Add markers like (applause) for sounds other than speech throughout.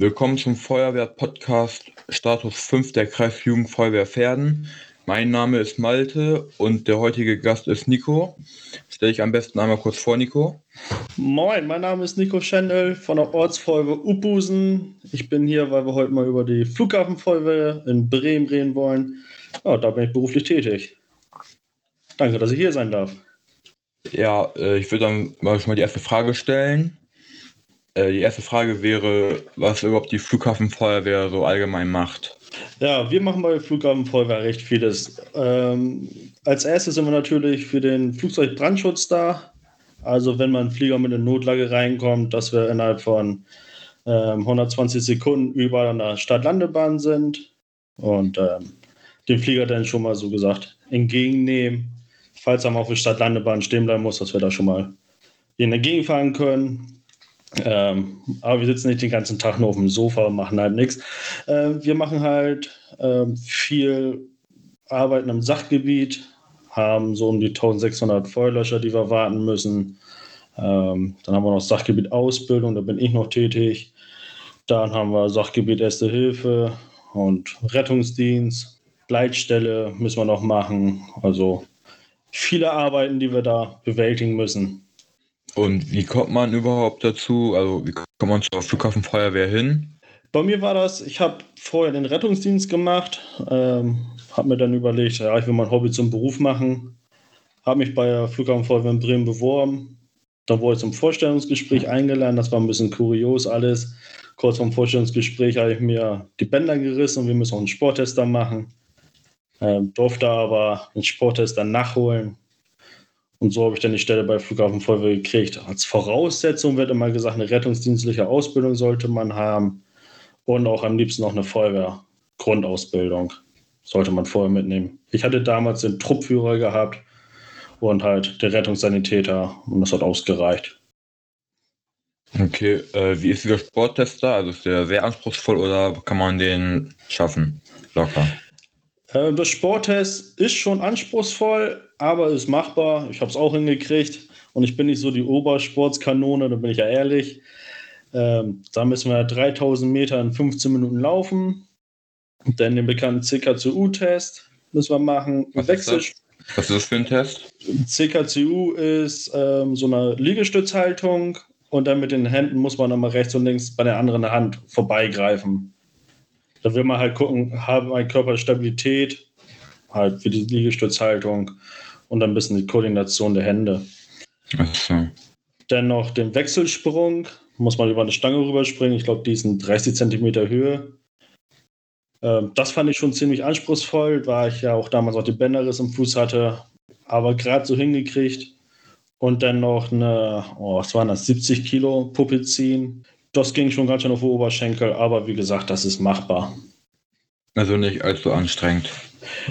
Willkommen zum Feuerwehr-Podcast Status 5 der Kreisjugendfeuerwehr Pferden. Mein Name ist Malte und der heutige Gast ist Nico. Stell dich am besten einmal kurz vor, Nico. Moin, mein Name ist Nico Schendel von der Ortsfeuerwehr Uppusen. Ich bin hier, weil wir heute mal über die Flughafenfeuerwehr in Bremen reden wollen. Ja, da bin ich beruflich tätig. Danke, dass ich hier sein darf. Ja, äh, ich würde dann mal schon mal die erste Frage stellen. Äh, die erste Frage wäre, was überhaupt die Flughafenfeuerwehr so allgemein macht. Ja, wir machen bei der Flughafenfeuerwehr recht vieles. Ähm, als erstes sind wir natürlich für den Flugzeugbrandschutz da. Also wenn man Flieger mit in Notlage reinkommt, dass wir innerhalb von ähm, 120 Sekunden überall an der Stadtlandebahn sind und ähm, den Flieger dann schon mal so gesagt entgegennehmen. Falls er mal auf der Stadtlandebahn stehen bleiben muss, dass wir da schon mal ihn entgegenfahren können. Ähm, aber wir sitzen nicht den ganzen Tag nur auf dem Sofa und machen halt nichts. Äh, wir machen halt äh, viel Arbeiten im Sachgebiet, haben so um die 1600 Feuerlöscher, die wir warten müssen. Ähm, dann haben wir noch Sachgebiet Ausbildung, da bin ich noch tätig. Dann haben wir Sachgebiet Erste Hilfe und Rettungsdienst. Leitstelle müssen wir noch machen. Also viele Arbeiten, die wir da bewältigen müssen. Und wie kommt man überhaupt dazu? Also wie kommt man zur Flughafenfeuerwehr hin? Bei mir war das, ich habe vorher den Rettungsdienst gemacht, ähm, habe mir dann überlegt, ja, ich will mein Hobby zum Beruf machen, habe mich bei der Flughafenfeuerwehr in Bremen beworben. Dann wurde ich zum Vorstellungsgespräch eingeladen, das war ein bisschen kurios alles. Kurz vorm Vorstellungsgespräch habe ich mir die Bänder gerissen und wir müssen auch einen Sporttester machen. Ähm, durfte aber den Sporttester nachholen, und so habe ich dann die Stelle bei Flughafen Feuerwehr gekriegt. Als Voraussetzung wird immer gesagt, eine rettungsdienstliche Ausbildung sollte man haben und auch am liebsten noch eine Feuerwehr-Grundausbildung sollte man vorher mitnehmen. Ich hatte damals den Truppführer gehabt und halt der Rettungssanitäter und das hat ausgereicht. Okay, äh, wie ist dieser Sporttester? Also ist der sehr anspruchsvoll oder kann man den schaffen? Locker. Äh, das Sporttest ist schon anspruchsvoll, aber ist machbar. Ich habe es auch hingekriegt und ich bin nicht so die Obersportskanone, da bin ich ja ehrlich. Ähm, da müssen wir 3000 Meter in 15 Minuten laufen. Dann den bekannten CKCU-Test müssen wir machen. Was Wechsel ist das? Was ist das für ein Test? CKCU ist ähm, so eine Liegestützhaltung und dann mit den Händen muss man nochmal rechts und links bei der anderen Hand vorbeigreifen. Da will man halt gucken, habe mein Körper Stabilität, halt für die Liegestützhaltung und ein bisschen die Koordination der Hände. So. Dann noch den Wechselsprung, muss man über eine Stange rüberspringen. Ich glaube, die ist in 30 Zentimeter Höhe. Ähm, das fand ich schon ziemlich anspruchsvoll, weil ich ja auch damals auch die Bänderriss im Fuß hatte, aber gerade so hingekriegt. Und dann noch eine, oh, was waren das, 70 Kilo Puppe ziehen das ging schon ganz schön auf den Oberschenkel, aber wie gesagt, das ist machbar. Also nicht allzu anstrengend,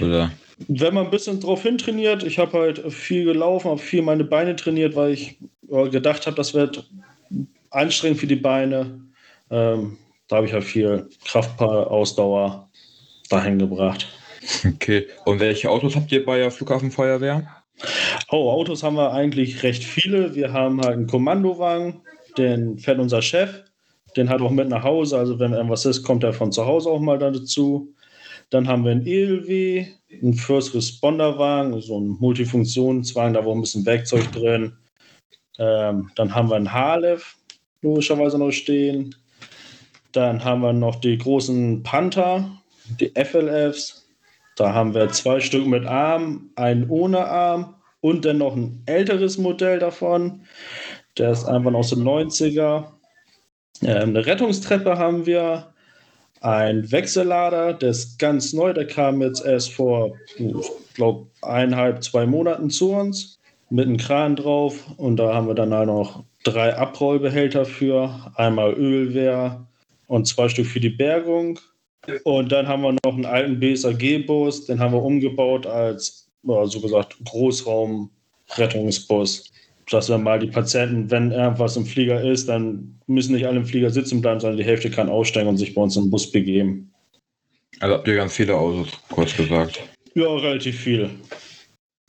oder? Wenn man ein bisschen drauf hintrainiert, ich habe halt viel gelaufen, habe viel meine Beine trainiert, weil ich gedacht habe, das wird anstrengend für die Beine. Ähm, da habe ich halt viel Kraftparausdauer dahin gebracht. Okay, und welche Autos habt ihr bei der Flughafenfeuerwehr? Oh, Autos haben wir eigentlich recht viele. Wir haben halt einen Kommandowagen, den fährt unser Chef den hat auch mit nach Hause. Also wenn irgendwas ist, kommt er von zu Hause auch mal dazu. Dann haben wir einen ELW, einen First Responder Wagen, so ein Multifunktionswagen, da war ein bisschen Werkzeug drin. Ähm, dann haben wir einen Halef, logischerweise noch stehen. Dann haben wir noch die großen Panther, die FLFs. Da haben wir zwei Stück mit Arm, einen ohne Arm und dann noch ein älteres Modell davon. Der ist einfach aus den 90er. Ähm, eine Rettungstreppe haben wir, ein Wechsellader, der ist ganz neu, der kam jetzt erst vor, ich glaube, eineinhalb, zwei Monaten zu uns mit einem Kran drauf und da haben wir dann halt noch drei Abrollbehälter für, einmal Ölwehr und zwei Stück für die Bergung. Und dann haben wir noch einen alten BSAG-Bus, den haben wir umgebaut als, so gesagt, Großraum-Rettungsbus dass wir mal die Patienten, wenn irgendwas im Flieger ist, dann müssen nicht alle im Flieger sitzen bleiben, sondern die Hälfte kann aussteigen und sich bei uns im Bus begeben. Also habt ihr ganz viele Autos, kurz gesagt. Ja, relativ viele.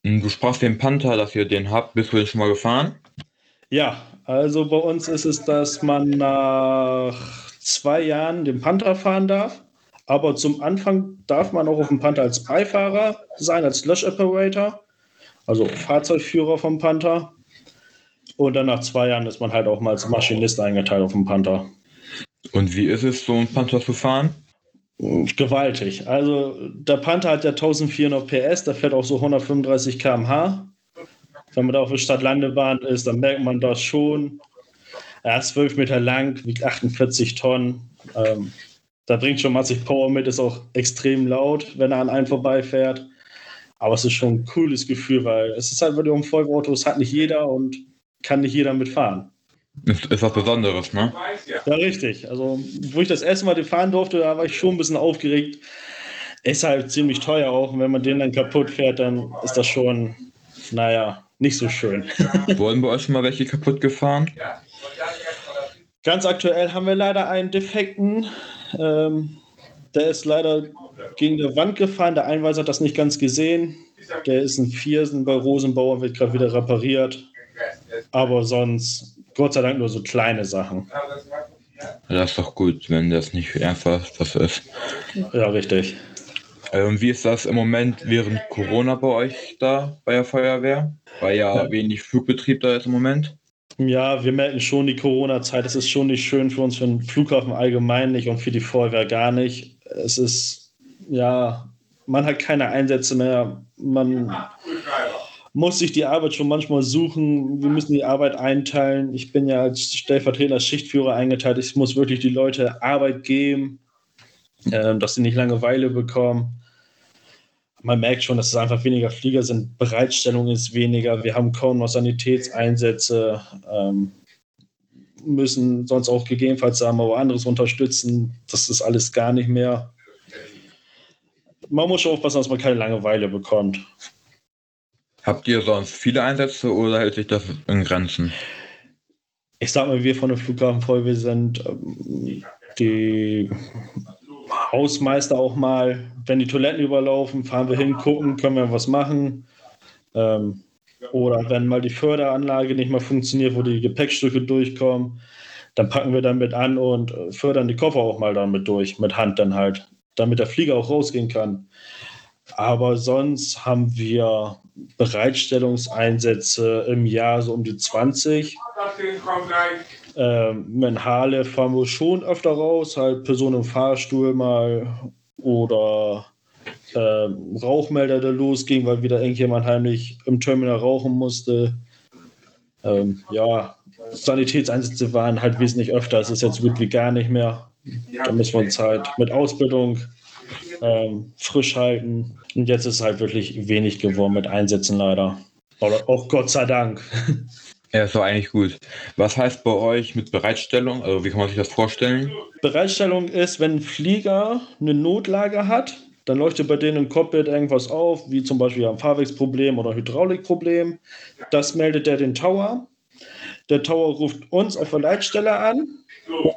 Hm, du sprachst den Panther, dass ihr den habt. Bist du den schon mal gefahren? Ja, also bei uns ist es, dass man nach zwei Jahren den Panther fahren darf. Aber zum Anfang darf man auch auf dem Panther als Beifahrer sein, als Lösch-Operator, also Fahrzeugführer vom Panther. Und dann nach zwei Jahren ist man halt auch mal als Maschinist eingeteilt auf dem Panther. Und wie ist es, so einen Panther zu fahren? Gewaltig. Also der Panther hat ja 1400 PS, der fährt auch so 135 km/h. Wenn man da auf der Stadtlandebahn ist, dann merkt man das schon. Er ist 12 Meter lang, wiegt 48 Tonnen. Ähm, da bringt schon massig Power mit, ist auch extrem laut, wenn er an einem vorbeifährt. Aber es ist schon ein cooles Gefühl, weil es ist halt wirklich ein Volksauto, es hat nicht jeder und kann nicht jeder mitfahren. Ist, ist was Besonderes, ne? Ja, richtig. Also, wo ich das erste Mal den fahren durfte, da war ich schon ein bisschen aufgeregt. Ist halt ziemlich teuer auch. Und wenn man den dann kaputt fährt, dann ist das schon, naja, nicht so schön. (laughs) Wurden bei euch schon mal welche kaputt gefahren? Ganz aktuell haben wir leider einen defekten. Ähm, der ist leider gegen die Wand gefahren. Der Einweiser hat das nicht ganz gesehen. Der ist ein Viersen bei Rosenbauer, wird gerade wieder repariert. Aber sonst, Gott sei Dank, nur so kleine Sachen. Das ist doch gut, wenn das nicht einfach was ist. Ja, richtig. Ähm, wie ist das im Moment während Corona bei euch da bei der Feuerwehr? Weil ja, ja. wenig Flugbetrieb da ist im Moment. Ja, wir merken schon die Corona-Zeit. Es ist schon nicht schön für uns, für den Flughafen allgemein nicht und für die Feuerwehr gar nicht. Es ist, ja, man hat keine Einsätze mehr. Man muss sich die Arbeit schon manchmal suchen. Wir müssen die Arbeit einteilen. Ich bin ja als stellvertretender Schichtführer eingeteilt. Ich muss wirklich die Leute Arbeit geben, äh, dass sie nicht Langeweile bekommen man merkt schon, dass es einfach weniger Flieger sind. Bereitstellung ist weniger. Wir haben kaum noch Sanitätseinsätze, ähm, müssen sonst auch gegebenenfalls sagen, aber anderes unterstützen. Das ist alles gar nicht mehr. Man muss schon aufpassen, dass man keine Langeweile bekommt. Habt ihr sonst viele Einsätze oder hält sich das in Grenzen? Ich sag mal, wir von der Flughafen voll, wir sind ähm, die Hausmeister auch mal, wenn die Toiletten überlaufen, fahren wir hin, gucken, können wir was machen. Ähm, oder wenn mal die Förderanlage nicht mehr funktioniert, wo die Gepäckstücke durchkommen, dann packen wir damit an und äh, fördern die Koffer auch mal damit durch, mit Hand dann halt, damit der Flieger auch rausgehen kann. Aber sonst haben wir Bereitstellungseinsätze im Jahr so um die 20. Ähm, in Halle fahren wir schon öfter raus, halt Personen im Fahrstuhl mal oder ähm, Rauchmelder, der losging, weil wieder irgendjemand heimlich im Terminal rauchen musste. Ähm, ja, Sanitätseinsätze waren halt wesentlich öfter. Es ist jetzt so gut wie gar nicht mehr. Da müssen wir uns halt mit Ausbildung ähm, frisch halten. Und jetzt ist halt wirklich wenig geworden mit Einsätzen leider. Oder auch Gott sei Dank. Ja, ist doch eigentlich gut. Was heißt bei euch mit Bereitstellung? Also wie kann man sich das vorstellen? Bereitstellung ist, wenn ein Flieger eine Notlage hat, dann leuchtet bei denen im Cockpit irgendwas auf, wie zum Beispiel ein Fahrwegsproblem oder Hydraulikproblem. Das meldet er den Tower. Der Tower ruft uns auf der Leitstelle an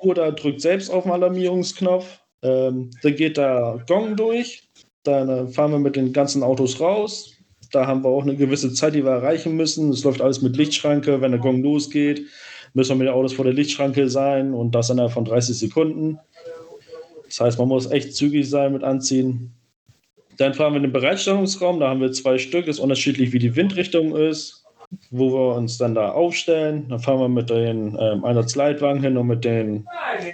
oder drückt selbst auf den Alarmierungsknopf. Ähm, dann geht der Gong durch. Dann äh, fahren wir mit den ganzen Autos raus. Da haben wir auch eine gewisse Zeit, die wir erreichen müssen. Es läuft alles mit Lichtschranke. Wenn der Gong losgeht, müssen wir mit den Autos vor der Lichtschranke sein und das innerhalb von 30 Sekunden. Das heißt, man muss echt zügig sein mit Anziehen. Dann fahren wir in den Bereitstellungsraum. Da haben wir zwei Stück. Ist unterschiedlich, wie die Windrichtung ist, wo wir uns dann da aufstellen. Dann fahren wir mit den ähm, Einsatzleitwagen hin und mit den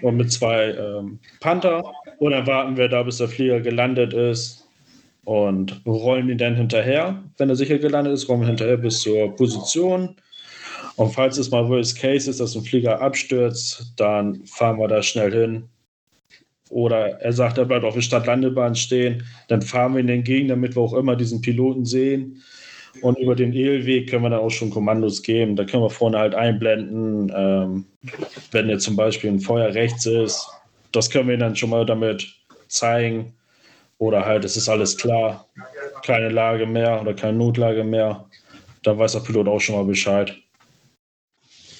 und mit zwei ähm, Panther. Und dann warten wir da, bis der Flieger gelandet ist und rollen ihn dann hinterher. Wenn er sicher gelandet ist, rollen wir hinterher bis zur Position. Und falls es mal Worst Case ist, dass ein Flieger abstürzt, dann fahren wir da schnell hin. Oder er sagt, er bleibt auf der Stadtlandebahn stehen, dann fahren wir ihn entgegen, damit wir auch immer diesen Piloten sehen. Und über den Ehlweg können wir dann auch schon Kommandos geben. Da können wir vorne halt einblenden, ähm, wenn jetzt zum Beispiel ein Feuer rechts ist. Das können wir dann schon mal damit zeigen. Oder halt, es ist alles klar, keine Lage mehr oder keine Notlage mehr. Dann weiß der Pilot auch schon mal Bescheid.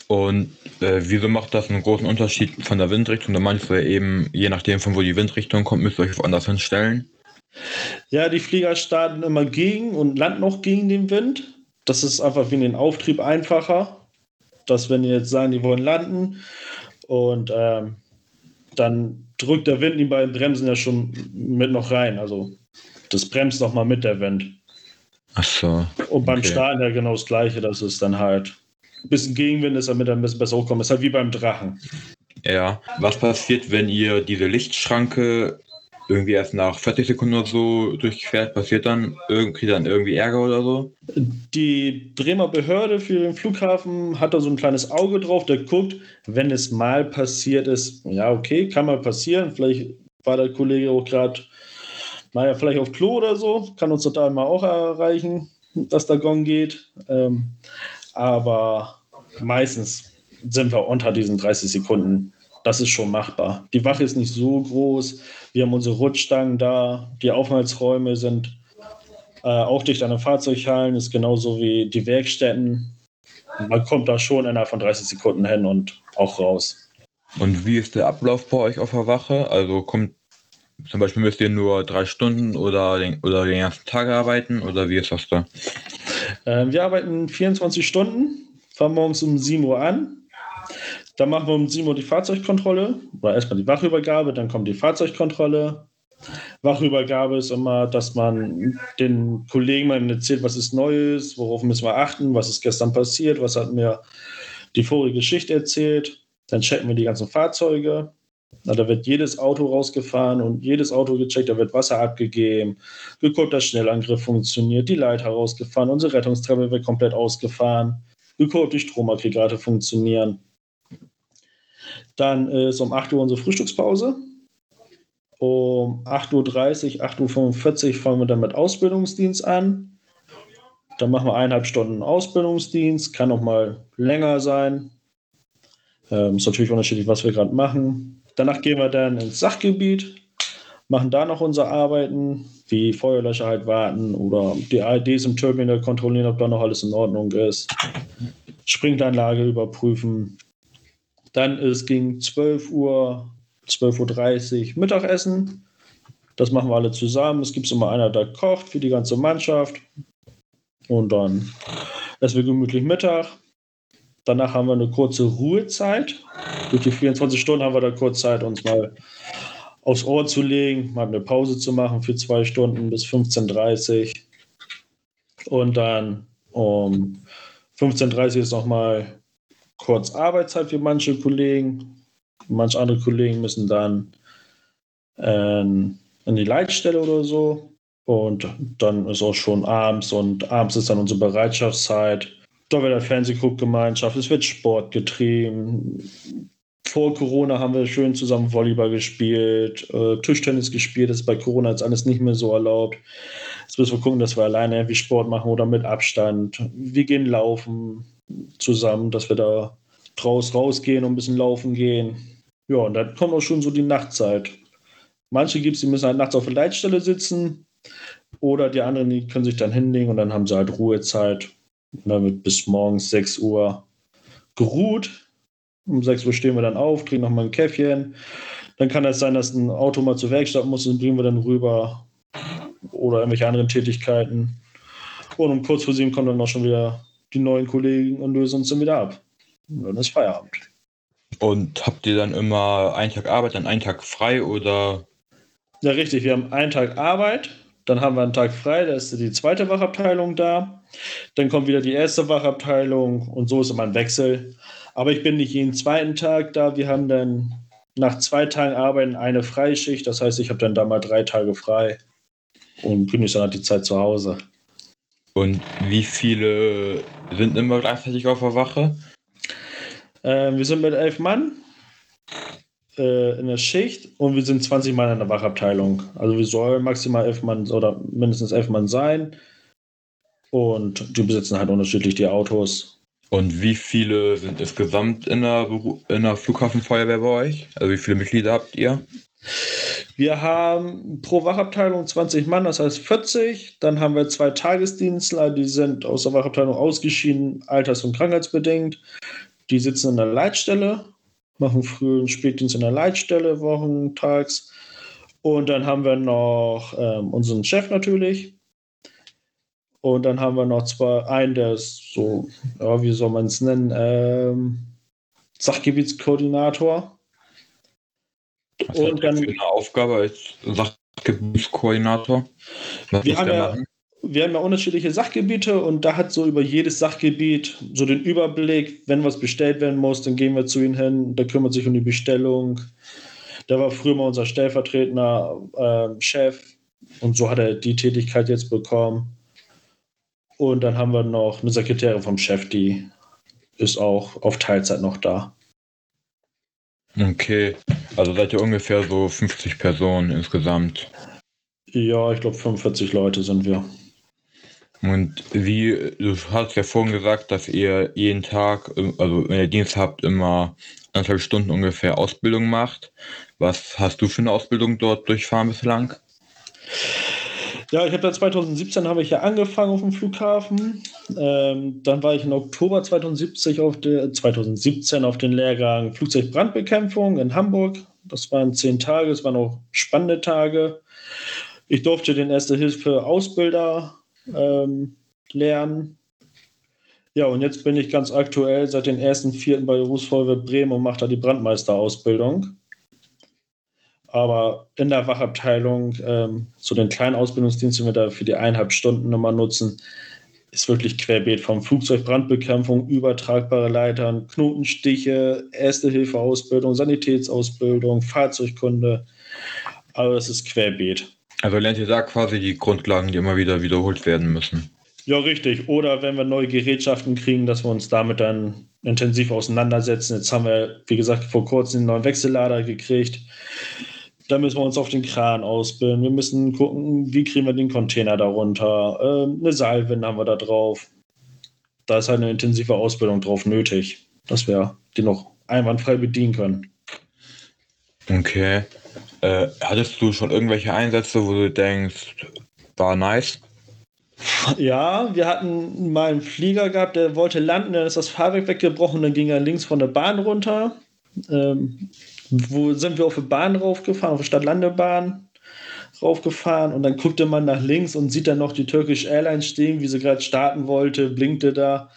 Und äh, wieso macht das einen großen Unterschied von der Windrichtung? Da meinst du ja eben, je nachdem, von wo die Windrichtung kommt, müsst ihr euch woanders hinstellen. Ja, die Flieger starten immer gegen und landen auch gegen den Wind. Das ist einfach in den Auftrieb einfacher. Dass, wenn die jetzt sagen, die wollen landen und ähm, dann drückt der Wind ihn beim Bremsen ja schon mit noch rein. Also das bremst noch mal mit der Wind. Ach so. Und beim Okay. Starten ja genau das Gleiche. Das ist dann halt ein bisschen Gegenwind ist, damit er ein bisschen besser hochkommt. Ist halt wie beim Drachen. Ja. Was passiert, wenn ihr diese Lichtschranke irgendwie erst nach 40 Sekunden oder so durchquert? Passiert dann irgendwie dann irgendwie Ärger oder so? Die Bremer Behörde für den Flughafen hat da so ein kleines Auge drauf, der guckt, wenn es mal passiert ist, ja, okay, kann mal passieren. Vielleicht war der Kollege auch gerade, naja, vielleicht auf Klo oder so, kann uns total mal auch erreichen, dass der Gong geht. Ähm, aber meistens sind wir unter diesen 30 Sekunden. Das ist schon machbar. Die Wache ist nicht so groß. Wir haben unsere Rutschstangen da. Die Aufenthaltsräume sind äh, auch dicht an den Fahrzeughallen, ist genauso wie die Werkstätten. Man kommt da schon innerhalb von 30 Sekunden hin und auch raus. Und wie ist der Ablauf bei euch auf der Wache? Also kommt zum Beispiel müsst ihr nur drei Stunden oder den, oder den ganzen Tag arbeiten oder wie ist das da? Ähm, wir arbeiten 24 Stunden, fangen morgens um 7 Uhr an. Dann machen wir um 7 Uhr die Fahrzeugkontrolle. Oder erstmal die Wachübergabe, dann kommt die Fahrzeugkontrolle. Wachübergabe ist immer, dass man den Kollegen mal erzählt, was ist Neues, worauf müssen wir achten, was ist gestern passiert, was hat mir die vorige Schicht erzählt. Dann checken wir die ganzen Fahrzeuge. Na, da wird jedes Auto rausgefahren und jedes Auto gecheckt, da wird Wasser abgegeben, geguckt, dass Schnellangriff funktioniert, die Leiter rausgefahren, unsere Rettungstreppe wird komplett ausgefahren, geguckt, ob die Stromaggregate funktionieren. Dann ist um 8 Uhr unsere Frühstückspause. Um 8.30 Uhr, 8.45 Uhr fangen wir dann mit Ausbildungsdienst an. Dann machen wir eineinhalb Stunden Ausbildungsdienst, kann auch mal länger sein. Ähm, ist natürlich unterschiedlich, was wir gerade machen. Danach gehen wir dann ins Sachgebiet, machen da noch unsere Arbeiten, wie Feuerlöscher halt warten oder die AEDs im Terminal kontrollieren, ob da noch alles in Ordnung ist. Sprinkleranlage überprüfen. Dann ist gegen 12 Uhr, 12.30 Uhr Mittagessen. Das machen wir alle zusammen. Es gibt immer einer, der kocht für die ganze Mannschaft. Und dann essen wir gemütlich Mittag. Danach haben wir eine kurze Ruhezeit. Durch die 24 Stunden haben wir da kurz Zeit, uns mal aufs Ohr zu legen, mal eine Pause zu machen für zwei Stunden bis 15.30 Uhr. Und dann um 15.30 Uhr ist nochmal kurz Arbeitszeit für manche Kollegen. Manche andere Kollegen müssen dann äh, in die Leitstelle oder so. Und dann ist auch schon abends und abends ist dann unsere Bereitschaftszeit. Da wird eine Fernsehguckgemeinschaft, es wird Sport getrieben. Vor Corona haben wir schön zusammen Volleyball gespielt, äh, Tischtennis gespielt. Das ist bei Corona jetzt alles nicht mehr so erlaubt. Jetzt müssen wir gucken, dass wir alleine irgendwie Sport machen oder mit Abstand. Wir gehen laufen zusammen, dass wir da draus rausgehen und ein bisschen laufen gehen. Ja, und dann kommt auch schon so die Nachtzeit. Manche gibt es, die müssen halt nachts auf der Leitstelle sitzen oder die anderen, die können sich dann hinlegen und dann haben sie halt Ruhezeit. Und dann wird bis morgens 6 Uhr geruht. Um 6 Uhr stehen wir dann auf, trinken nochmal ein Käffchen. Dann kann es sein, dass ein Auto mal zur Werkstatt muss, dann bringen wir dann rüber. Oder irgendwelche anderen Tätigkeiten. Und um kurz vor sieben kommen dann auch schon wieder die neuen Kollegen und lösen uns dann wieder ab. Und dann ist Feierabend. Und habt ihr dann immer einen Tag Arbeit, dann einen Tag frei oder? Ja, richtig. Wir haben einen Tag Arbeit, dann haben wir einen Tag frei, da ist die zweite Wachabteilung da. Dann kommt wieder die erste Wachabteilung und so ist immer ein Wechsel. Aber ich bin nicht jeden zweiten Tag da. Wir haben dann nach zwei Tagen Arbeiten eine Freischicht. Das heißt, ich habe dann da mal drei Tage frei und genieße dann halt die Zeit zu Hause. Und wie viele sind immer gleichzeitig auf der Wache? Äh, wir sind mit elf Mann äh, in der Schicht und wir sind 20 Mann in der Wachabteilung. Also wir sollen maximal elf Mann oder mindestens elf Mann sein. Und die besitzen halt unterschiedlich die Autos. Und wie viele sind insgesamt in der, in der Flughafenfeuerwehr bei euch? Also wie viele Mitglieder habt ihr? Wir haben pro Wachabteilung 20 Mann, das heißt 40. Dann haben wir zwei Tagesdienstler, die sind aus der Wachabteilung ausgeschieden, alters- und krankheitsbedingt. Die sitzen in der Leitstelle, machen früh und Spätdienst in der Leitstelle, wochentags. Und dann haben wir noch ähm, unseren Chef natürlich. Und dann haben wir noch zwei, einen, der ist so, ja, wie soll man es nennen, ähm, Sachgebietskoordinator. Was und dann eine Aufgabe als Sachgebietskoordinator. Was wir, haben ja, wir haben ja unterschiedliche Sachgebiete und da hat so über jedes Sachgebiet so den Überblick. Wenn was bestellt werden muss, dann gehen wir zu ihm hin. Der kümmert sich um die Bestellung. Der war früher mal unser stellvertretender äh, Chef und so hat er die Tätigkeit jetzt bekommen. Und dann haben wir noch eine Sekretärin vom Chef, die ist auch auf Teilzeit noch da. Okay, also seid ihr ungefähr so 50 Personen insgesamt. Ja, ich glaube 45 Leute sind wir. Und wie, du hast ja vorhin gesagt, dass ihr jeden Tag, also wenn ihr Dienst habt, immer anderthalb Stunden ungefähr Ausbildung macht. Was hast du für eine Ausbildung dort durchfahren bislang? Ja, ich habe da 2017 habe ich ja angefangen auf dem Flughafen. Ähm, dann war ich im Oktober 2070 auf der, 2017 auf den Lehrgang Flugzeugbrandbekämpfung in Hamburg. Das waren zehn Tage, es waren auch spannende Tage. Ich durfte den Erste-Hilfe-Ausbilder ähm, lernen. Ja, und jetzt bin ich ganz aktuell seit den ersten vierten bei Berufsfeuerwehr Bremen und mache da die Brandmeisterausbildung. Aber in der Wachabteilung, ähm, so den kleinen Ausbildungsdienst, den wir da für die eineinhalb Stunden nochmal nutzen, ist wirklich querbeet vom Flugzeugbrandbekämpfung, übertragbare Leitern, Knotenstiche, Erste-Hilfe-Ausbildung, Sanitätsausbildung, Fahrzeugkunde. Aber es ist querbeet. Also lernt ihr da quasi die Grundlagen, die immer wieder wiederholt werden müssen. Ja, richtig. Oder wenn wir neue Gerätschaften kriegen, dass wir uns damit dann intensiv auseinandersetzen. Jetzt haben wir, wie gesagt, vor kurzem einen neuen Wechsellader gekriegt. Da müssen wir uns auf den Kran ausbilden. Wir müssen gucken, wie kriegen wir den Container darunter. Ähm, eine Seilwinde haben wir da drauf. Da ist halt eine intensive Ausbildung drauf nötig, dass wir die noch einwandfrei bedienen können. Okay. Äh, hattest du schon irgendwelche Einsätze, wo du denkst, war nice? Ja, wir hatten mal einen Flieger gehabt, der wollte landen, dann ist das Fahrwerk weggebrochen, dann ging er links von der Bahn runter. Ähm, wo sind wir auf die Bahn raufgefahren, auf die Stadtlandebahn raufgefahren und dann guckte man nach links und sieht dann noch die Turkish Airlines stehen, wie sie gerade starten wollte, blinkte da.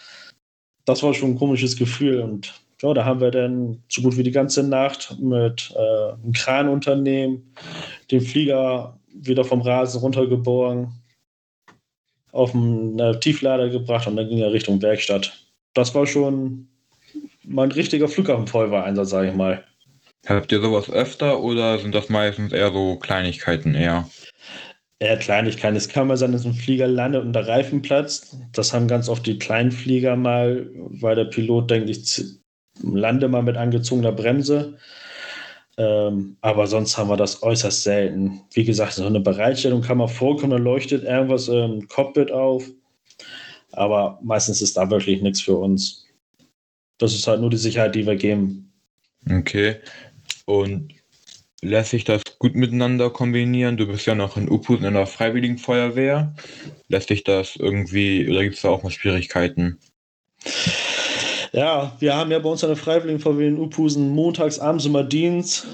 Das war schon ein komisches Gefühl und ja, da haben wir dann so gut wie die ganze Nacht mit äh, einem Kranunternehmen den Flieger wieder vom Rasen runtergeborgen, auf einen äh, Tieflader gebracht und dann ging er Richtung Werkstatt. Das war schon mein richtiger Flughafenfeuerwehreinsatz, sage ich mal. Habt ihr sowas öfter oder sind das meistens eher so Kleinigkeiten eher? Eher Kleinigkeiten. Es kann mal sein, dass ein Flieger landet und der Reifen platzt. Das haben ganz oft die kleinen Flieger mal, weil der Pilot denkt, ich lande mal mit angezogener Bremse. Ähm, aber sonst haben wir das äußerst selten. Wie gesagt, so eine Bereitstellung kann man vorkommen, da leuchtet irgendwas im Cockpit auf. Aber meistens ist da wirklich nichts für uns. Das ist halt nur die Sicherheit, die wir geben. Okay. Und lässt sich das gut miteinander kombinieren? Du bist ja noch in Uput in der Freiwilligen Feuerwehr. Lässt sich das irgendwie, oder gibt es da auch mal Schwierigkeiten? Ja, wir haben ja bei uns an der Freiwilligen Feuerwehr in Uphusen montags abends immer Dienst.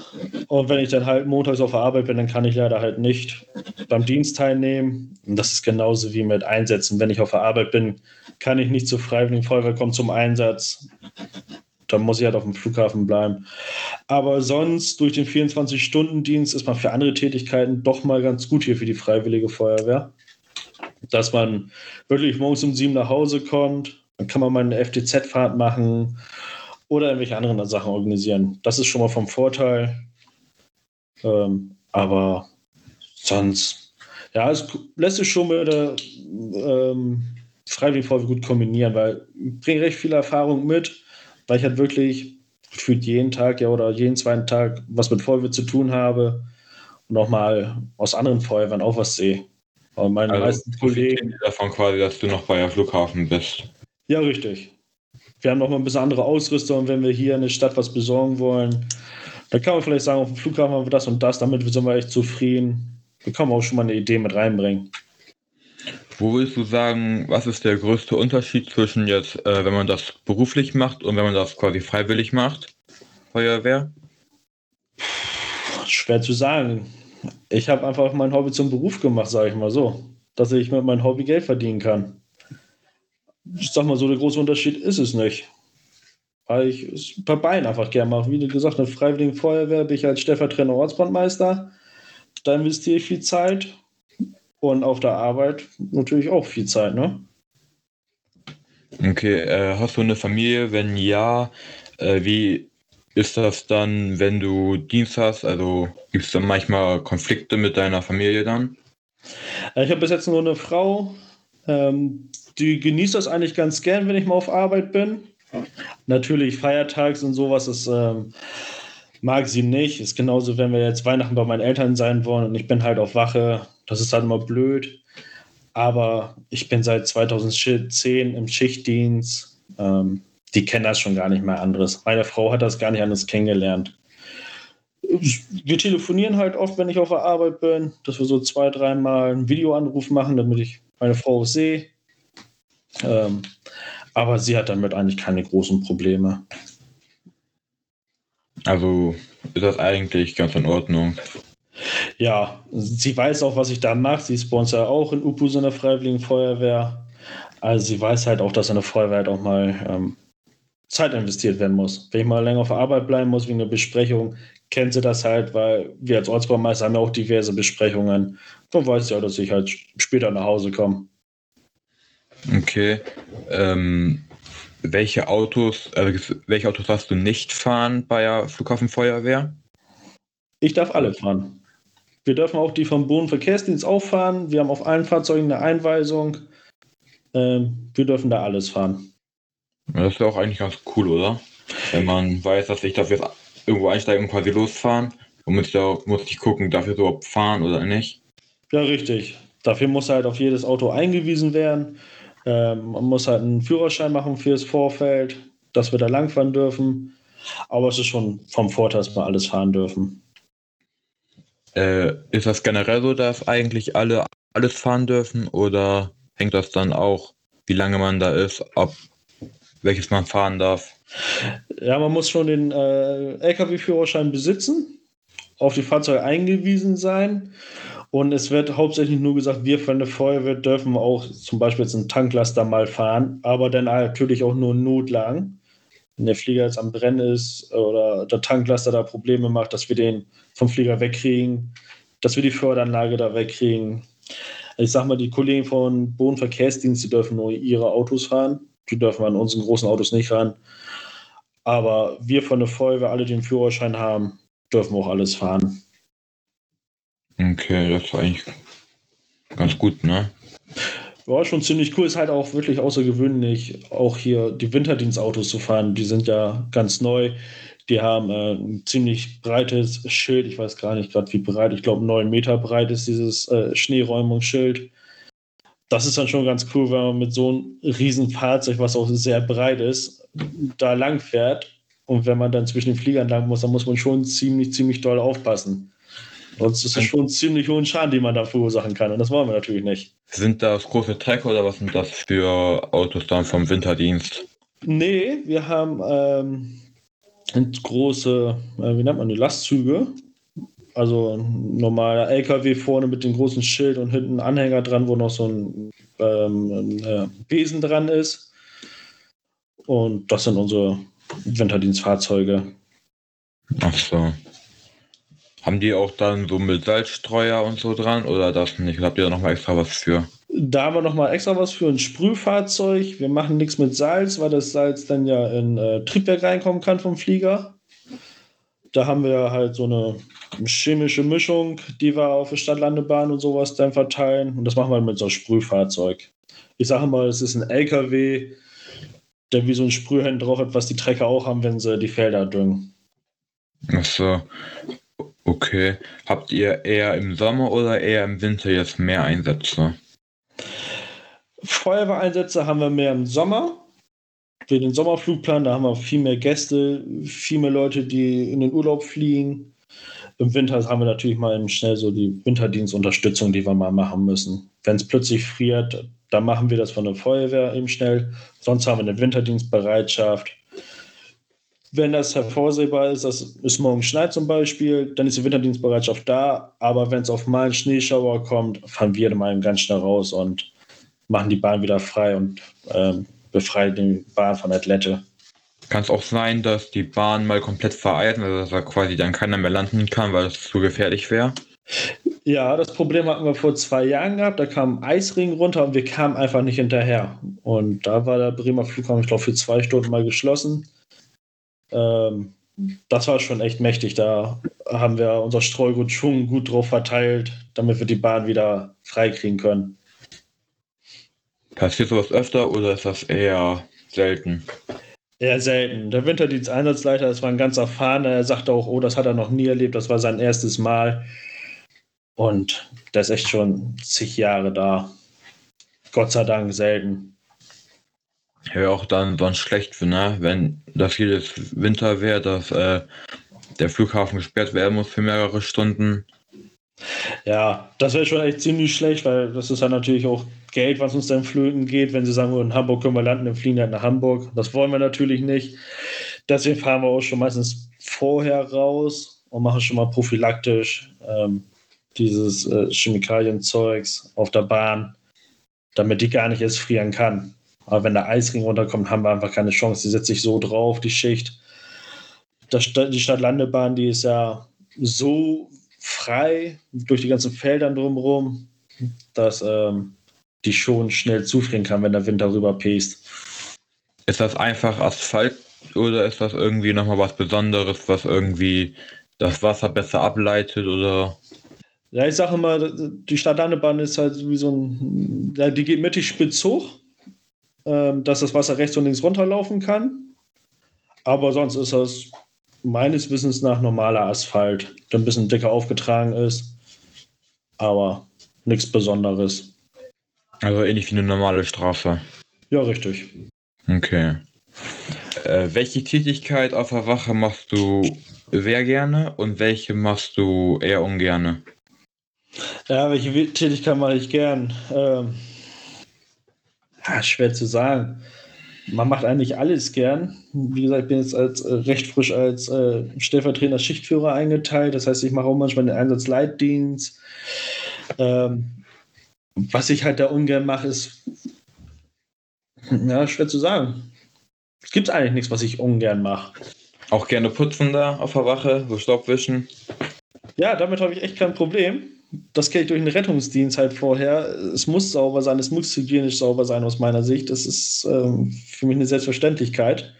Und wenn ich dann halt montags auf der Arbeit bin, dann kann ich leider halt nicht beim Dienst teilnehmen. Und das ist genauso wie mit Einsätzen. Wenn ich auf der Arbeit bin, kann ich nicht zur Freiwilligen Feuerwehr kommen zum Einsatz dann muss ich halt auf dem Flughafen bleiben. Aber sonst, durch den 24-Stunden-Dienst ist man für andere Tätigkeiten doch mal ganz gut hier für die Freiwillige Feuerwehr. Dass man wirklich morgens um sieben nach Hause kommt, dann kann man mal eine FTZ-Fahrt machen oder irgendwelche anderen Sachen organisieren. Das ist schon mal vom Vorteil. Ähm, aber sonst, ja, es lässt sich schon mit der ähm, Freiwilligen Feuerwehr gut kombinieren, weil ich bringe recht viel Erfahrung mit weil ich halt wirklich gefühlt jeden Tag ja oder jeden zweiten Tag was mit Feuerwehr zu tun habe und auch mal aus anderen Feuerwehren auch was sehe. Aber meine also meisten Kollegen davon quasi, dass du noch bei der Flughafen bist. Ja, richtig. Wir haben noch mal ein bisschen andere Ausrüstung, wenn wir hier in der Stadt was besorgen wollen. Dann kann man vielleicht sagen, auf dem Flughafen haben wir das und das, damit sind wir echt zufrieden. Da kann man auch schon mal eine Idee mit reinbringen. Wo würdest du sagen, was ist der größte Unterschied zwischen jetzt, äh, wenn man das beruflich macht und wenn man das quasi freiwillig macht? Feuerwehr? Schwer zu sagen. Ich habe einfach mein Hobby zum Beruf gemacht, sage ich mal so. Dass ich mit meinem Hobby Geld verdienen kann. Ich sag mal so, der große Unterschied ist es nicht. weil ich es bei beiden einfach gerne mache. Wie du gesagt eine Freiwilligen Feuerwehr bin ich als stellvertretender Ortsbrandmeister. Da investiere ich viel Zeit und auf der Arbeit natürlich auch viel Zeit, ne? Okay, äh, hast du eine Familie? Wenn ja, äh, wie ist das dann, wenn du Dienst hast? Also gibt es dann manchmal Konflikte mit deiner Familie dann? Äh, ich habe bis jetzt nur eine Frau, ähm, die genießt das eigentlich ganz gern, wenn ich mal auf Arbeit bin. Natürlich feiertags und sowas, das ähm, mag sie nicht. Ist genauso, wenn wir jetzt Weihnachten bei meinen Eltern sein wollen und ich bin halt auf Wache. Das ist halt immer blöd. Aber ich bin seit 2010 im Schichtdienst. Ähm, die kennen das schon gar nicht mehr anderes. Meine Frau hat das gar nicht anders kennengelernt. Wir telefonieren halt oft, wenn ich auf der Arbeit bin, dass wir so zwei, dreimal einen Videoanruf machen, damit ich meine Frau sehe. Ähm, aber sie hat damit eigentlich keine großen Probleme. Also ist das eigentlich ganz in Ordnung. Ja, sie weiß auch, was ich da mache. Sie ist bei uns ja auch in UPU, so einer Freiwilligen Feuerwehr. Also sie weiß halt auch, dass eine Feuerwehr halt auch mal ähm, Zeit investiert werden muss. Wenn ich mal länger auf der Arbeit bleiben muss wegen einer Besprechung, kennt sie das halt, weil wir als Ortsbaumeister haben ja auch diverse Besprechungen. Dann weiß sie ja, dass ich halt später nach Hause komme. Okay. Ähm, welche Autos, also welche Autos darfst du nicht fahren bei der Flughafenfeuerwehr? Ich darf alle fahren. Wir dürfen auch die vom Bodenverkehrsdienst auffahren. Wir haben auf allen Fahrzeugen eine Einweisung. Ähm, wir dürfen da alles fahren. Das ist ja auch eigentlich ganz cool, oder? Wenn man weiß, dass ich jetzt irgendwo einsteigen und quasi losfahren. Und muss ich, da, muss ich gucken, darf ich überhaupt fahren oder nicht? Ja, richtig. Dafür muss halt auf jedes Auto eingewiesen werden. Ähm, man muss halt einen Führerschein machen fürs Vorfeld, dass wir da langfahren dürfen. Aber es ist schon vom Vorteil, dass wir alles fahren dürfen. Äh, ist das generell so, dass eigentlich alle alles fahren dürfen oder hängt das dann auch, wie lange man da ist, ab welches man fahren darf? Ja, man muss schon den äh, LKW-Führerschein besitzen, auf die Fahrzeuge eingewiesen sein und es wird hauptsächlich nur gesagt, wir von der Feuerwehr dürfen auch zum Beispiel jetzt einen Tanklaster mal fahren, aber dann natürlich auch nur Notlagen. Wenn der Flieger jetzt am Brennen ist oder der Tanklaster da Probleme macht, dass wir den vom Flieger wegkriegen, dass wir die Förderanlage da wegkriegen. Ich sag mal, die Kollegen von Bodenverkehrsdienst, die dürfen nur ihre Autos fahren. Die dürfen an unseren großen Autos nicht ran. Aber wir von der Feuerwehr, alle, die den Führerschein haben, dürfen auch alles fahren. Okay, das war eigentlich ganz gut, ne? War schon ziemlich cool. Ist halt auch wirklich außergewöhnlich, auch hier die Winterdienstautos zu fahren. Die sind ja ganz neu. Die haben äh, ein ziemlich breites Schild. Ich weiß gar nicht gerade, wie breit. Ich glaube, neun Meter breit ist dieses äh, Schneeräumungsschild. Das ist dann schon ganz cool, wenn man mit so einem riesen Fahrzeug, was auch sehr breit ist, da lang fährt. Und wenn man dann zwischen den Fliegern lang muss, dann muss man schon ziemlich, ziemlich doll aufpassen. Sonst ist es schon ziemlich hohen Schaden, den man da verursachen kann. Und das wollen wir natürlich nicht. Sind das große Trecker oder was sind das für Autos dann vom Winterdienst? Nee, wir haben ähm, große, äh, wie nennt man die, Lastzüge. Also ein normaler LKW vorne mit dem großen Schild und hinten ein Anhänger dran, wo noch so ein, ähm, ein äh, Besen dran ist. Und das sind unsere Winterdienstfahrzeuge. Ach so. Haben die auch dann so mit Salzstreuer und so dran oder das nicht? Habt ihr da nochmal extra was für? Da haben wir nochmal extra was für ein Sprühfahrzeug. Wir machen nichts mit Salz, weil das Salz dann ja in äh, Triebwerk reinkommen kann vom Flieger. Da haben wir halt so eine chemische Mischung, die wir auf der Stadtlandebahn und sowas dann verteilen. Und das machen wir mit so einem Sprühfahrzeug. Ich sage mal, es ist ein LKW, der wie so ein Sprühhändler drauf hat, was die Trecker auch haben, wenn sie die Felder düngen. Ach so. Okay. Habt ihr eher im Sommer oder eher im Winter jetzt mehr Einsätze? Feuerwehreinsätze haben wir mehr im Sommer. Für den Sommerflugplan, da haben wir viel mehr Gäste, viel mehr Leute, die in den Urlaub fliegen. Im Winter haben wir natürlich mal schnell so die Winterdienstunterstützung, die wir mal machen müssen. Wenn es plötzlich friert, dann machen wir das von der Feuerwehr eben schnell. Sonst haben wir eine Winterdienstbereitschaft wenn das hervorsehbar ist, dass es morgen schneit zum Beispiel, dann ist die Winterdienstbereitschaft da. Aber wenn es auf mal einen Schneeschauer kommt, fahren wir mal ganz schnell raus und machen die Bahn wieder frei und ähm, befreien die Bahn von Athlete. kann es auch sein, dass die Bahn mal komplett vereisen, also dass da quasi dann keiner mehr landen kann, weil es zu gefährlich wäre? Ja, das Problem hatten wir vor zwei Jahren gehabt. Da kam ein Eisring runter und wir kamen einfach nicht hinterher. Und da war der Bremer Flughafen, ich glaube, für zwei Stunden mal geschlossen. Ähm, das war schon echt mächtig. Da haben wir unser Streugut schon gut drauf verteilt, damit wir die Bahn wieder freikriegen können. Passiert sowas öfter oder ist das eher selten? Eher selten. Der Winterdiensteinsatzleiter, das war ein ganz erfahrener, er sagte auch, oh, das hat er noch nie erlebt, das war sein erstes Mal. Und der ist echt schon zig Jahre da. Gott sei Dank selten. Ja, auch dann sonst schlecht, ne? wenn das jedes Winter wäre, dass äh, der Flughafen gesperrt werden muss für mehrere Stunden. Ja, das wäre schon echt ziemlich schlecht, weil das ist ja natürlich auch Geld, was uns dann flöten geht. Wenn sie sagen, in Hamburg können wir landen, dann fliegen wir halt nach Hamburg. Das wollen wir natürlich nicht. Deswegen fahren wir auch schon meistens vorher raus und machen schon mal prophylaktisch ähm, dieses äh, Chemikalienzeugs auf der Bahn, damit die gar nicht erst frieren kann. Aber wenn der Eisring runterkommt, haben wir einfach keine Chance. Die setzt sich so drauf, die Schicht. Das, die Stadtlandebahn, die ist ja so frei durch die ganzen Feldern drumherum, dass ähm, die schon schnell zufrieren kann, wenn der Wind darüber pest. Ist das einfach Asphalt oder ist das irgendwie nochmal was Besonderes, was irgendwie das Wasser besser ableitet oder? Ja, ich sage immer, die Stadtlandebahn ist halt wie so ein, ja, die geht mittig spitz hoch ähm, dass das Wasser rechts und links runterlaufen kann. Aber sonst ist das meines Wissens nach normaler Asphalt, der ein bisschen dicker aufgetragen ist. Aber nichts Besonderes. Also ähnlich wie eine normale Straße. Ja, richtig. Okay. Äh, welche Tätigkeit auf der Wache machst du sehr gerne und welche machst du eher ungerne? Ja, welche Tätigkeit mache ich gern? Ähm, ja, schwer zu sagen. Man macht eigentlich alles gern. Wie gesagt, ich bin jetzt als äh, recht frisch als äh, stellvertretender Schichtführer eingeteilt. Das heißt, ich mache auch manchmal den Einsatzleitdienst. Ähm, was ich halt da ungern mache, ist ja, schwer zu sagen. Es gibt eigentlich nichts, was ich ungern mache. Auch gerne putzen da auf der Wache, so Staub wischen. Ja, damit habe ich echt kein Problem das kenne ich durch den Rettungsdienst halt vorher. Es muss sauber sein, es muss hygienisch sauber sein aus meiner Sicht. Das ist ähm, für mich eine Selbstverständlichkeit.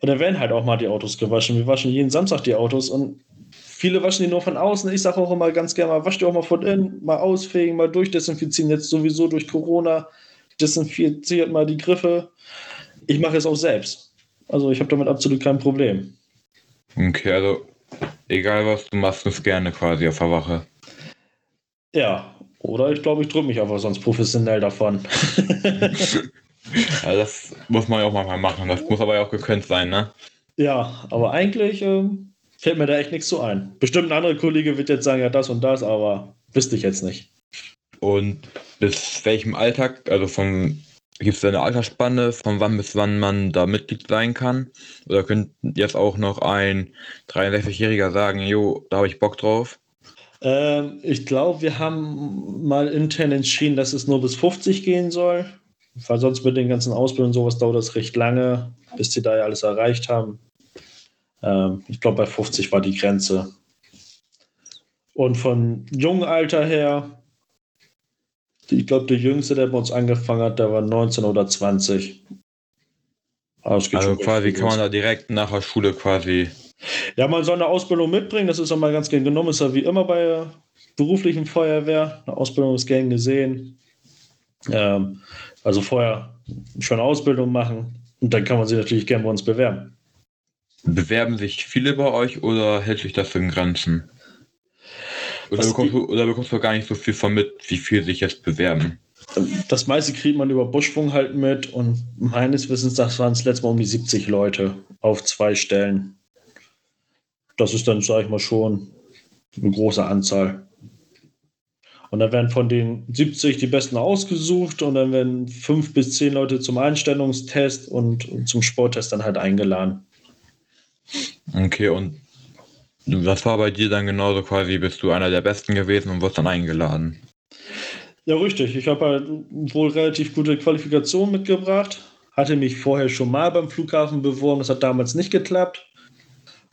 Und da werden halt auch mal die Autos gewaschen. Wir waschen jeden Samstag die Autos und viele waschen die nur von außen. Ich sage auch immer ganz gerne mal, wasch die auch mal von innen, mal ausfegen, mal durchdesinfizieren. Jetzt sowieso durch Corona desinfiziert mal die Griffe. Ich mache es auch selbst. Also ich habe damit absolut kein Problem. Okay, also egal was du machst, es gerne quasi auf der Wache. Ja, oder ich glaube, ich drücke mich einfach sonst professionell davon. (laughs) ja, das muss man ja auch manchmal machen. Das muss aber ja auch gekönnt sein, ne? Ja, aber eigentlich ähm, fällt mir da echt nichts zu ein. Bestimmt ein anderer Kollege wird jetzt sagen, ja, das und das, aber wüsste ich jetzt nicht. Und bis welchem Alltag, also von gibt es eine Altersspanne, von wann bis wann man da Mitglied sein kann? Oder könnte jetzt auch noch ein 63-Jähriger sagen, jo, da habe ich Bock drauf? Ähm, ich glaube, wir haben mal intern entschieden, dass es nur bis 50 gehen soll. Weil sonst mit den ganzen Ausbildungen sowas dauert das recht lange, bis die da ja alles erreicht haben. Ähm, ich glaube, bei 50 war die Grenze. Und von jungen Alter her, ich glaube, der Jüngste, der bei uns angefangen hat, der war 19 oder 20. also quasi kann man da direkt nach der Schule quasi ja, man soll eine Ausbildung mitbringen, das ist auch mal ganz gern genommen, ist ja wie immer bei der beruflichen Feuerwehr. Eine Ausbildung ist gern gesehen. Ähm, also vorher schon eine Ausbildung machen und dann kann man sich natürlich gern bei uns bewerben. Bewerben sich viele bei euch oder hält sich das in Grenzen? Oder bekommst, du, oder bekommst, du, gar nicht so viel von mit, wie viel sich jetzt bewerben? Das meiste kriegt man über Buschwung halt mit und meines Wissens, das waren es letztes Mal um die 70 Leute auf zwei Stellen das ist dann, sage ich mal, schon eine große Anzahl. Und dann werden von den 70 die Besten ausgesucht und dann werden fünf bis zehn Leute zum Einstellungstest und, zum Sporttest dann halt eingeladen. Okay, und was war bei dir dann genauso quasi? Bist du einer der Besten gewesen und wirst dann eingeladen? Ja, richtig. Ich habe halt wohl relativ gute Qualifikation mitgebracht. Hatte mich vorher schon mal beim Flughafen beworben, das hat damals nicht geklappt.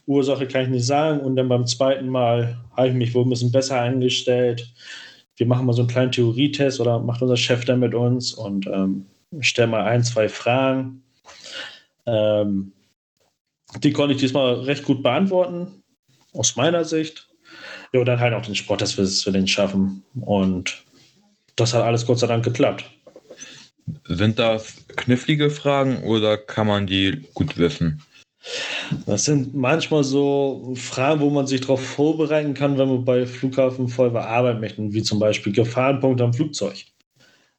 Ursache kann ich nicht sagen. Und dann beim zweiten Mal habe ich mich wohl ein bisschen besser eingestellt. Wir machen mal so einen kleinen Theorietest oder macht unser Chef dann mit uns und ähm, stellen mal ein, zwei Fragen. Ähm, die konnte ich diesmal recht gut beantworten, aus meiner Sicht. Ja, und dann halt auch den Sport, dass wir es für den schaffen. Und das hat alles Gott sei Dank geklappt. Sind das knifflige Fragen oder kann man die gut wissen? Das sind manchmal so Fragen, wo man sich darauf vorbereiten kann, wenn man bei Flughafen Feuerwehr arbeiten möchte, wie zum Beispiel Gefahrenpunkte am Flugzeug.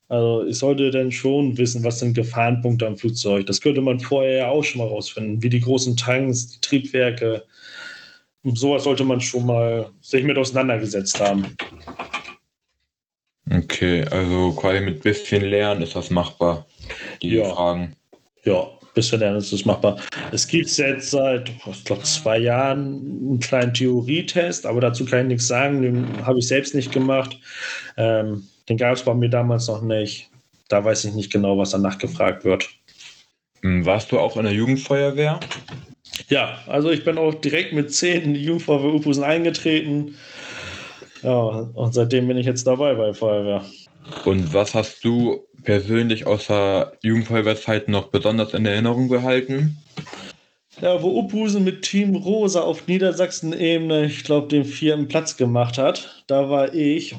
Also ich sollte dann schon wissen, was sind Gefahrenpunkte am Flugzeug. Das könnte man vorher ja auch schon mal rausfinden, wie die großen Tanks, die Triebwerke. Und sowas sollte man schon mal sich mit auseinandergesetzt haben. Okay, also quasi mit bisschen Lernen ist das machbar, die Ja. Fragen. Ja, bisschen lernen ist das machbar. Es gibt jetzt seit, ich glaube, zwei Jahren einen kleinen Theorietest, aber dazu kann ich nichts sagen. Den habe ich selbst nicht gemacht. Ähm, den gab es bei mir damals noch nicht. Da weiß ich nicht genau, was danach gefragt wird. Hm, Warst du auch in der Jugendfeuerwehr? Ja, also ich bin auch direkt mit 10 in die Jugendfeuerwehr Upusen eingetreten. Ja, und seitdem bin ich jetzt dabei bei Feuerwehr. Und was hast du persönlich außer Jugendfeuerwehrzeit noch besonders in Erinnerung gehalten? Ja, wo Uphusen mit Team Rosa auf Niedersachsen-Ebene, ich glaube, den vierten Platz gemacht hat, da war ich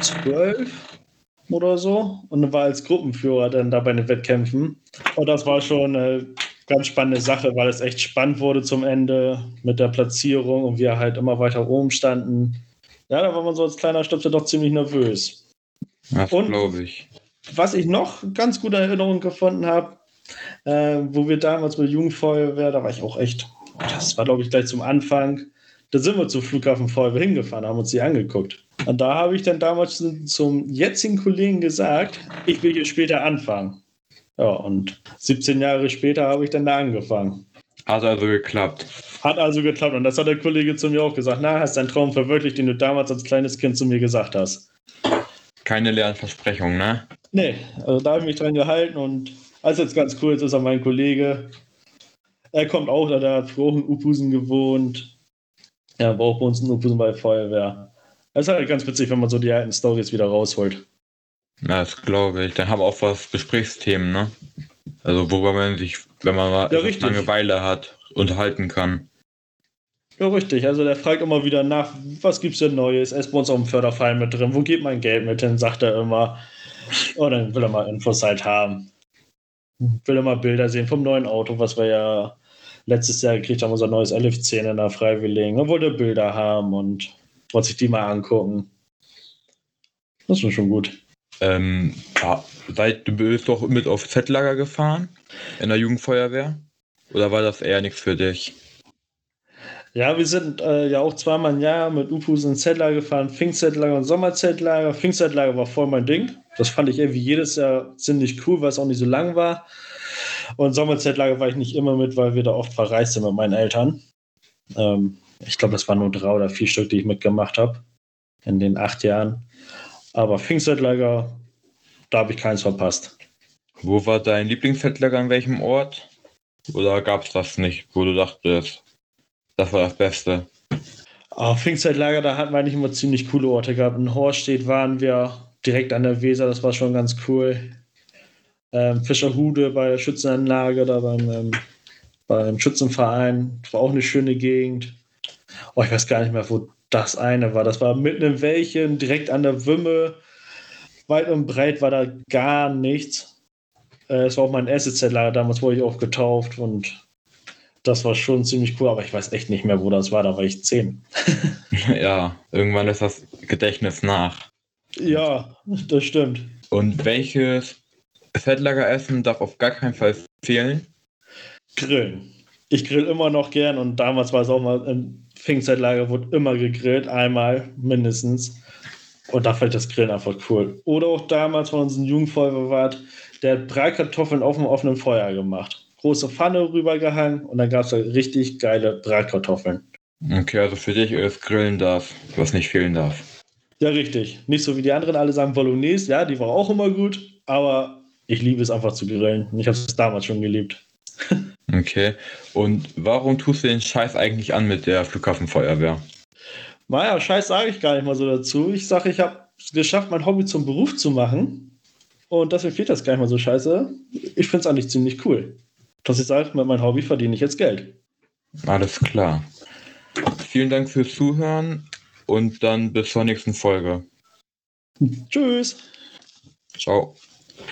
zwölf oder so und war als Gruppenführer dann da bei den Wettkämpfen. Und das war schon eine ganz spannende Sache, weil es echt spannend wurde zum Ende mit der Platzierung und wir halt immer weiter oben standen. Ja, da war man so als kleiner Stöpsel doch ziemlich nervös. Das Und- glaube ich. Was ich noch ganz gute Erinnerungen gefunden habe, äh, wo wir damals mit Jugendfeuerwehr, da war ich auch echt, das war glaube ich gleich zum Anfang, da sind wir zur Flughafenfeuerwehr hingefahren, haben uns die angeguckt. Und da habe ich dann damals zum- zum jetzigen Kollegen gesagt, ich will hier später anfangen. Ja, und 17 Jahre später habe ich dann da angefangen. Hat also geklappt. Hat also geklappt. Und das hat der Kollege zu mir auch gesagt. Na, hast deinen Traum verwirklicht, den du damals als kleines Kind zu mir gesagt hast. Keine leeren Versprechungen, ne? Nee, also da habe ich mich dran gehalten und also jetzt ganz cool, jetzt ist er mein Kollege. Er kommt auch, da, der hat früher auch in Upusen gewohnt. Er war auch bei uns in Upusen bei Feuerwehr. Das ist halt ganz witzig, wenn man so die alten Stories wieder rausholt. Ja, das glaube ich. Dann haben wir auch was Gesprächsthemen, ne? Also worüber man sich, wenn man mal Ja, richtig. Langeweile hat, unterhalten kann. Ja, richtig. Also der fragt immer wieder nach, was gibt's denn Neues? Er ist bei uns auch im Förderverein mit drin. Wo geht mein Geld mit hin? Sagt er immer. Und dann will er mal Infos halt haben. Will er mal Bilder sehen vom neuen Auto, was wir ja letztes Jahr gekriegt haben, unser neues LF10 in der Freiwilligen. Er wollte Bilder haben und wollte sich die mal angucken. Das ist schon gut. Ähm, ja, seit, du bist doch mit auf Z-Lager gefahren in der Jugendfeuerwehr? Oder war das eher nichts für dich? Ja, wir sind äh, ja auch zweimal im Jahr mit Ufus ins Zeltlager gefahren, Pfingstzeltlager und Sommerzeltlager. Pfingstzeltlager war voll mein Ding. Das fand ich irgendwie jedes Jahr ziemlich cool, weil es auch nicht so lang war. Und Sommerzeltlager war ich nicht immer mit, weil wir da oft verreist sind mit meinen Eltern. Ähm, ich glaube, das waren nur drei oder vier Stück, die ich mitgemacht habe in den acht Jahren. Aber Pfingstzeltlager, da habe ich keins verpasst. Wo war dein Lieblings-Z-Lager an welchem Ort? Oder gab es das nicht, wo du dachtest, das war das Beste? Auf Pfingstzeitlager, da hatten wir eigentlich immer ziemlich coole Orte gehabt. In Horstedt waren wir direkt an der Weser, das war schon ganz cool. Ähm, Fischerhude bei der Schützenanlage, da beim, ähm, beim Schützenverein, das war auch eine schöne Gegend. Oh, ich weiß gar nicht mehr, wo das eine war. Das war mitten im Wäldchen, direkt an der Wümme. Weit und breit war da gar nichts. Äh, Es war auch mein erstes Zeitlager, damals wurde ich auch getauft und das war schon ziemlich cool, aber ich weiß echt nicht mehr, wo das war, da war ich zehn. (laughs) ja, irgendwann ist das Gedächtnis nach. Ja, das stimmt. Und welches Z-Lager-Essen darf auf gar keinen Fall fehlen? Grillen. Ich grill immer noch gern und damals war es auch mal im Pfingstzeitlager, wurde immer gegrillt, einmal mindestens. Und da fällt das Grillen einfach cool. Oder auch damals von unserem Jugendfeuerwart, der hat Bratkartoffeln auf dem offenen Feuer gemacht. Große Pfanne rübergehangen und dann gab es da richtig geile Bratkartoffeln. Okay, also für dich ist Grillen das, was nicht fehlen darf. Ja, richtig. Nicht so wie die anderen alle sagen Bolognese, ja, die war auch immer gut, aber ich liebe es einfach zu grillen. Ich habe es damals schon geliebt. (laughs) Okay. Und warum tust du den Scheiß eigentlich an mit der Flughafenfeuerwehr? Naja, Scheiß sage ich gar nicht mal so dazu. Ich sage, ich habe es geschafft, mein Hobby zum Beruf zu machen. Und deswegen fehlt das gar nicht mal so scheiße. Ich finde es eigentlich ziemlich cool. Dass ich sage, mit meinem Hobby verdiene ich jetzt Geld. Alles klar. Vielen Dank fürs Zuhören und dann bis zur nächsten Folge. Tschüss. Ciao.